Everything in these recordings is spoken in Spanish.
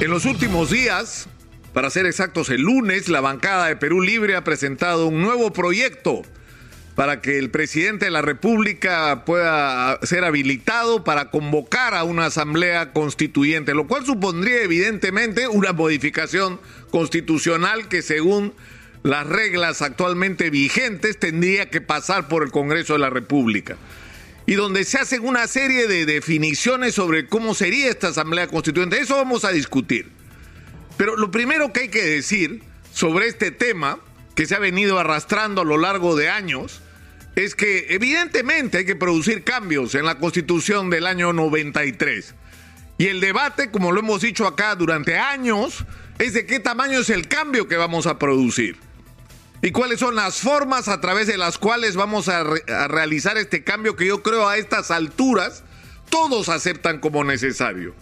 En los últimos días, para ser exactos el lunes, la bancada de Perú Libre ha presentado un nuevo proyecto para que el presidente de la República pueda ser habilitado para convocar a una asamblea constituyente, lo cual supondría evidentemente una modificación constitucional que según las reglas actualmente vigentes tendría que pasar por el Congreso de la República y donde se hacen una serie de definiciones sobre cómo sería esta Asamblea Constituyente. Eso vamos a discutir. Pero lo primero que hay que decir sobre este tema, que se ha venido arrastrando a lo largo de años, es que evidentemente hay que producir cambios en la Constitución del año 93. Y el debate, como lo hemos dicho acá durante años, es de qué tamaño es el cambio que vamos a producir y cuáles son las formas a través de las cuales vamos a, realizar este cambio que yo creo a estas alturas todos aceptan como necesario.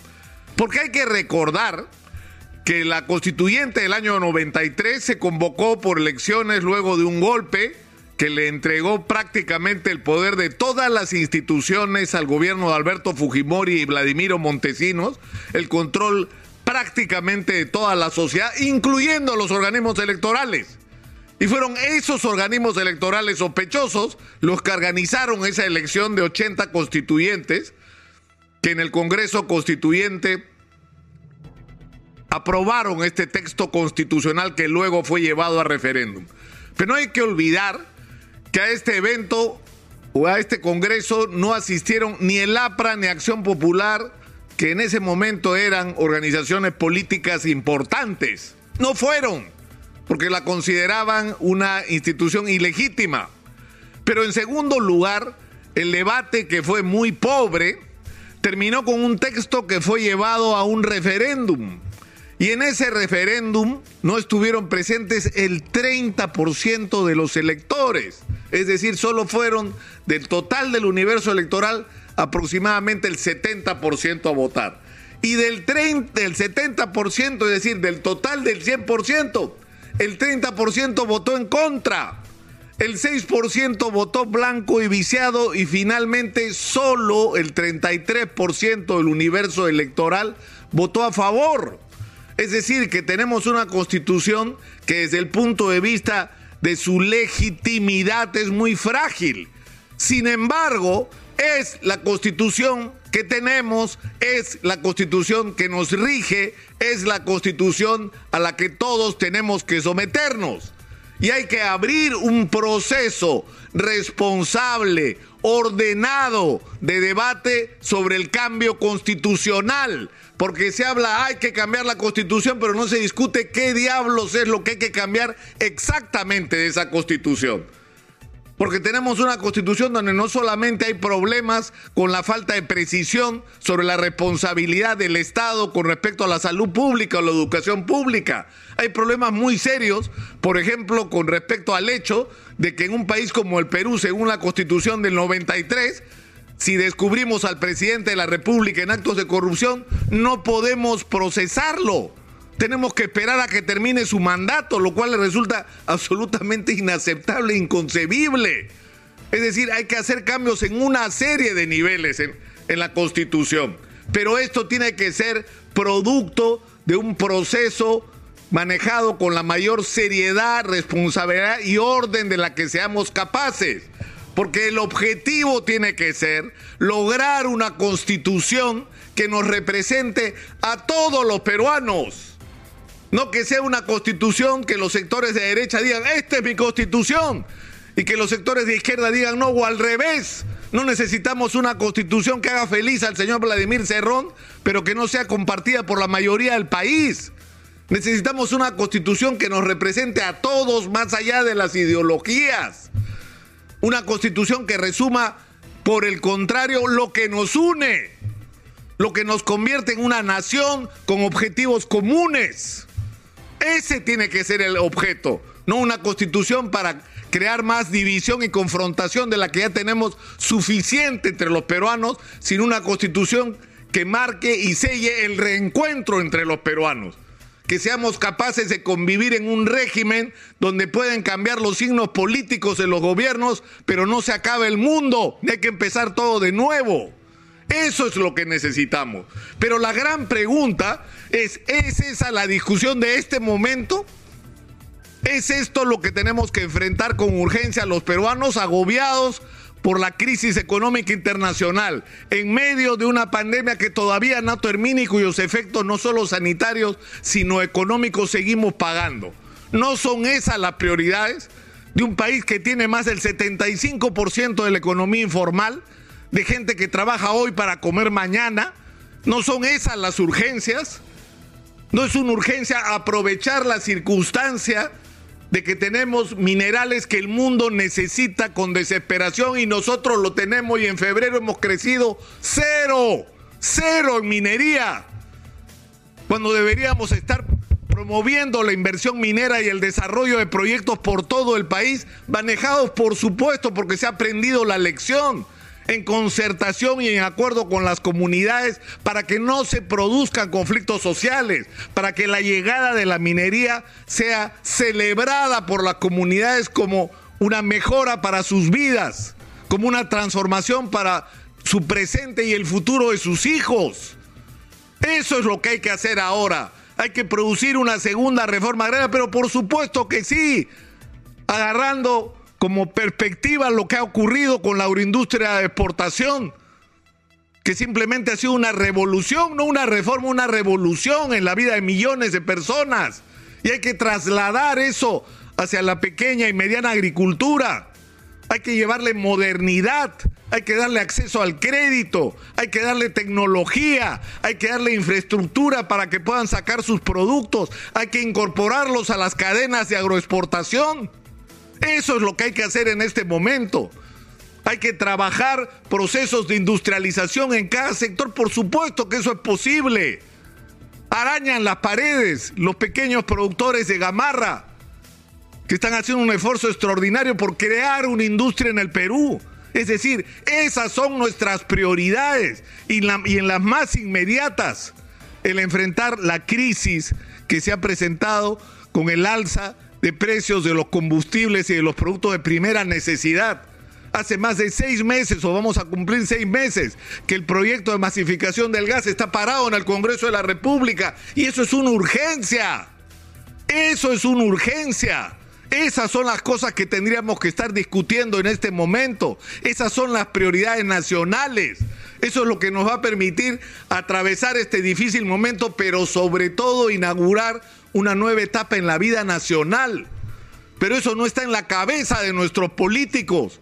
Porque hay que recordar que la constituyente del año 93 se convocó por elecciones luego de un golpe que le entregó prácticamente el poder de todas las instituciones al gobierno de Alberto Fujimori y Vladimiro Montesinos, el control prácticamente de toda la sociedad, incluyendo los organismos electorales. Y fueron esos organismos electorales sospechosos los que organizaron esa elección de 80 constituyentes que en el Congreso Constituyente aprobaron este texto constitucional que luego fue llevado a referéndum. Pero no hay que olvidar que a este evento o a este Congreso no asistieron ni el APRA ni Acción Popular, que en ese momento eran organizaciones políticas importantes. No fueron porque la consideraban una institución ilegítima. Pero en segundo lugar, el debate que fue muy pobre terminó con un texto que fue llevado a un referéndum. Y en ese referéndum no estuvieron presentes el 30% de los electores. Es decir, solo fueron del total del universo electoral aproximadamente el 70% a votar. Y del, 30, del 70%, es decir, del total del 100%, el 30% votó en contra, el 6% votó blanco y viciado y finalmente solo el 33% del universo electoral votó a favor. Es decir, que tenemos una constitución que desde el punto de vista de su legitimidad es muy frágil. Sin embargo, es la constitución que tenemos, es la constitución que nos rige, es la constitución a la que todos tenemos que someternos. Y hay que abrir un proceso responsable, ordenado de debate sobre el cambio constitucional. Porque se habla, hay que cambiar la constitución, pero no se discute qué diablos es lo que hay que cambiar exactamente de esa constitución. Porque tenemos una constitución donde no solamente hay problemas con la falta de precisión sobre la responsabilidad del Estado con respecto a la salud pública o la educación pública. Hay problemas muy serios, por ejemplo, con respecto al hecho de que en un país como el Perú, según la constitución del 93, si descubrimos al presidente de la República en actos de corrupción, no podemos procesarlo tenemos que esperar a que termine su mandato, lo cual le resulta absolutamente inaceptable inconcebible. Es decir, hay que hacer cambios en una serie de niveles en, en la Constitución. Pero esto tiene que ser producto de un proceso manejado con la mayor seriedad, responsabilidad y orden de la que seamos capaces. Porque el objetivo tiene que ser lograr una constitución que nos represente a todos los peruanos no que sea una constitución que los sectores de derecha digan, esta es mi constitución. Y que los sectores de izquierda digan, no, o al revés. No necesitamos una constitución que haga feliz al señor Vladimir Cerrón, pero que no sea compartida por la mayoría del país. Necesitamos una constitución que nos represente a todos más allá de las ideologías. Una constitución que resuma, por el contrario, lo que nos une, lo que nos convierte en una nación con objetivos comunes. Ese tiene que ser el objeto, no una constitución para crear más división y confrontación de la que ya tenemos suficiente entre los peruanos, sino una constitución que marque y selle el reencuentro entre los peruanos. Que seamos capaces de convivir en un régimen donde pueden cambiar los signos políticos de los gobiernos, pero no se acabe el mundo. Hay que empezar todo de nuevo. Eso es lo que necesitamos. Pero la gran pregunta es, ¿es esa la discusión de este momento? ¿Es esto lo que tenemos que enfrentar con urgencia los peruanos agobiados por la crisis económica internacional, en medio de una pandemia que todavía no termina y cuyos efectos no solo sanitarios, sino económicos seguimos pagando? ¿No son esas las prioridades de un país que tiene más del 75% de la economía informal, de gente que trabaja hoy para comer mañana? ¿No son esas las urgencias? ¿No es una urgencia aprovechar la circunstancia de que tenemos minerales que el mundo necesita con desesperación y nosotros lo tenemos y en febrero hemos crecido cero, cero en minería, cuando deberíamos estar promoviendo la inversión minera y el desarrollo de proyectos por todo el país, manejados por supuesto porque se ha aprendido la lección en concertación y en acuerdo con las comunidades para que no se produzcan conflictos sociales, para que la llegada de la minería sea celebrada por las comunidades como una mejora para sus vidas, como una transformación para su presente y el futuro de sus hijos. Eso es lo que hay que hacer ahora. Hay que producir una segunda reforma agraria, pero por supuesto que sí, agarrando como perspectiva lo que ha ocurrido con la agroindustria de exportación, que simplemente ha sido una revolución, no una reforma, una revolución en la vida de millones de personas. Y hay que trasladar eso hacia la pequeña y mediana agricultura. Hay que llevarle modernidad, hay que darle acceso al crédito, hay que darle tecnología, hay que darle infraestructura para que puedan sacar sus productos, hay que incorporarlos a las cadenas de agroexportación. Eso es lo que hay que hacer en este momento. Hay que trabajar procesos de industrialización en cada sector. Por supuesto que eso es posible. Arañan las paredes los pequeños productores de gamarra que están haciendo un esfuerzo extraordinario por crear una industria en el Perú. Es decir, esas son nuestras prioridades y, en las más inmediatas, el enfrentar la crisis que se ha presentado con el alza de precios de los combustibles y de los productos de primera necesidad. Hace más de seis meses, o vamos a cumplir seis meses, que el proyecto de masificación del gas está parado en el Congreso de la República. Y eso es una urgencia. Eso es una urgencia. Esas son las cosas que tendríamos que estar discutiendo en este momento. Esas son las prioridades nacionales. Eso es lo que nos va a permitir atravesar este difícil momento, pero sobre todo inaugurar una nueva etapa en la vida nacional. Pero eso no está en la cabeza de nuestros políticos,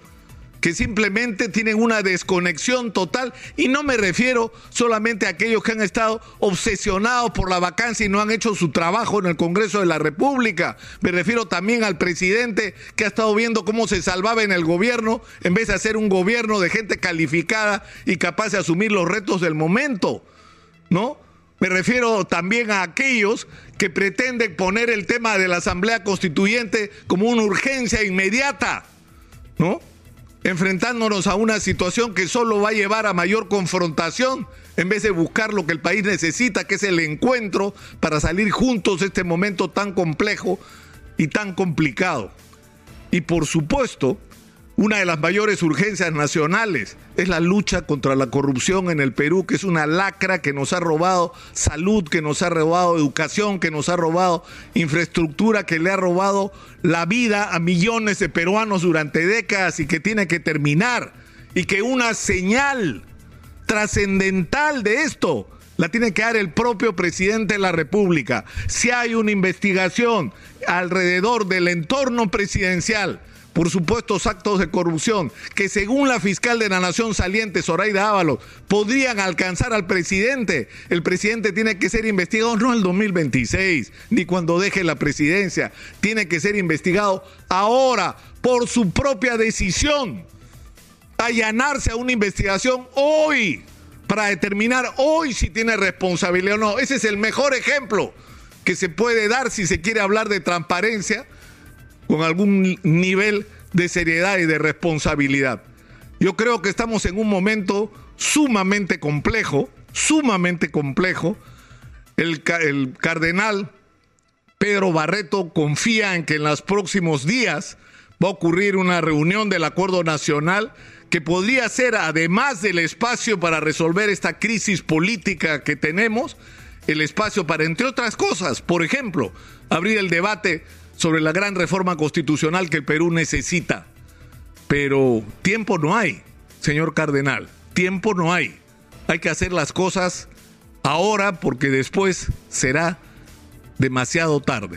que simplemente tienen una desconexión total. Y no me refiero solamente a aquellos que han estado obsesionados por la vacancia y no han hecho su trabajo en el Congreso de la República. Me refiero también al presidente que ha estado viendo cómo se salvaba en el gobierno en vez de hacer un gobierno de gente calificada y capaz de asumir los retos del momento. ¿No? Me refiero también a aquellos que pretenden poner el tema de la Asamblea Constituyente como una urgencia inmediata, ¿no? Enfrentándonos a una situación que solo va a llevar a mayor confrontación en vez de buscar lo que el país necesita, que es el encuentro para salir juntos de este momento tan complejo y tan complicado. Y por supuesto, una de las mayores urgencias nacionales es la lucha contra la corrupción en el Perú, que es una lacra que nos ha robado salud, que nos ha robado educación, que nos ha robado infraestructura, que le ha robado la vida a millones de peruanos durante décadas y que tiene que terminar. Y que una señal trascendental de esto la tiene que dar el propio presidente de la República. Si hay una investigación alrededor del entorno presidencial, por supuestos actos de corrupción que según la fiscal de la Nación saliente, Zoraida Ábalos, podrían alcanzar al presidente. El presidente tiene que ser investigado no en el 2026, ni cuando deje la presidencia. Tiene que ser investigado ahora por su propia decisión. Allanarse a una investigación hoy para determinar hoy si tiene responsabilidad o no. Ese es el mejor ejemplo que se puede dar si se quiere hablar de transparencia con algún nivel de seriedad y de responsabilidad. Yo creo que estamos en un momento sumamente complejo, sumamente complejo. El, cardenal Pedro Barreto confía en que en los próximos días va a ocurrir una reunión del Acuerdo Nacional que podría ser, además del espacio para resolver esta crisis política que tenemos, el espacio para, entre otras cosas, por ejemplo, abrir el debate sobre la gran reforma constitucional que el Perú necesita. Pero tiempo no hay, señor Cardenal, tiempo no hay. Hay que hacer las cosas ahora porque después será demasiado tarde.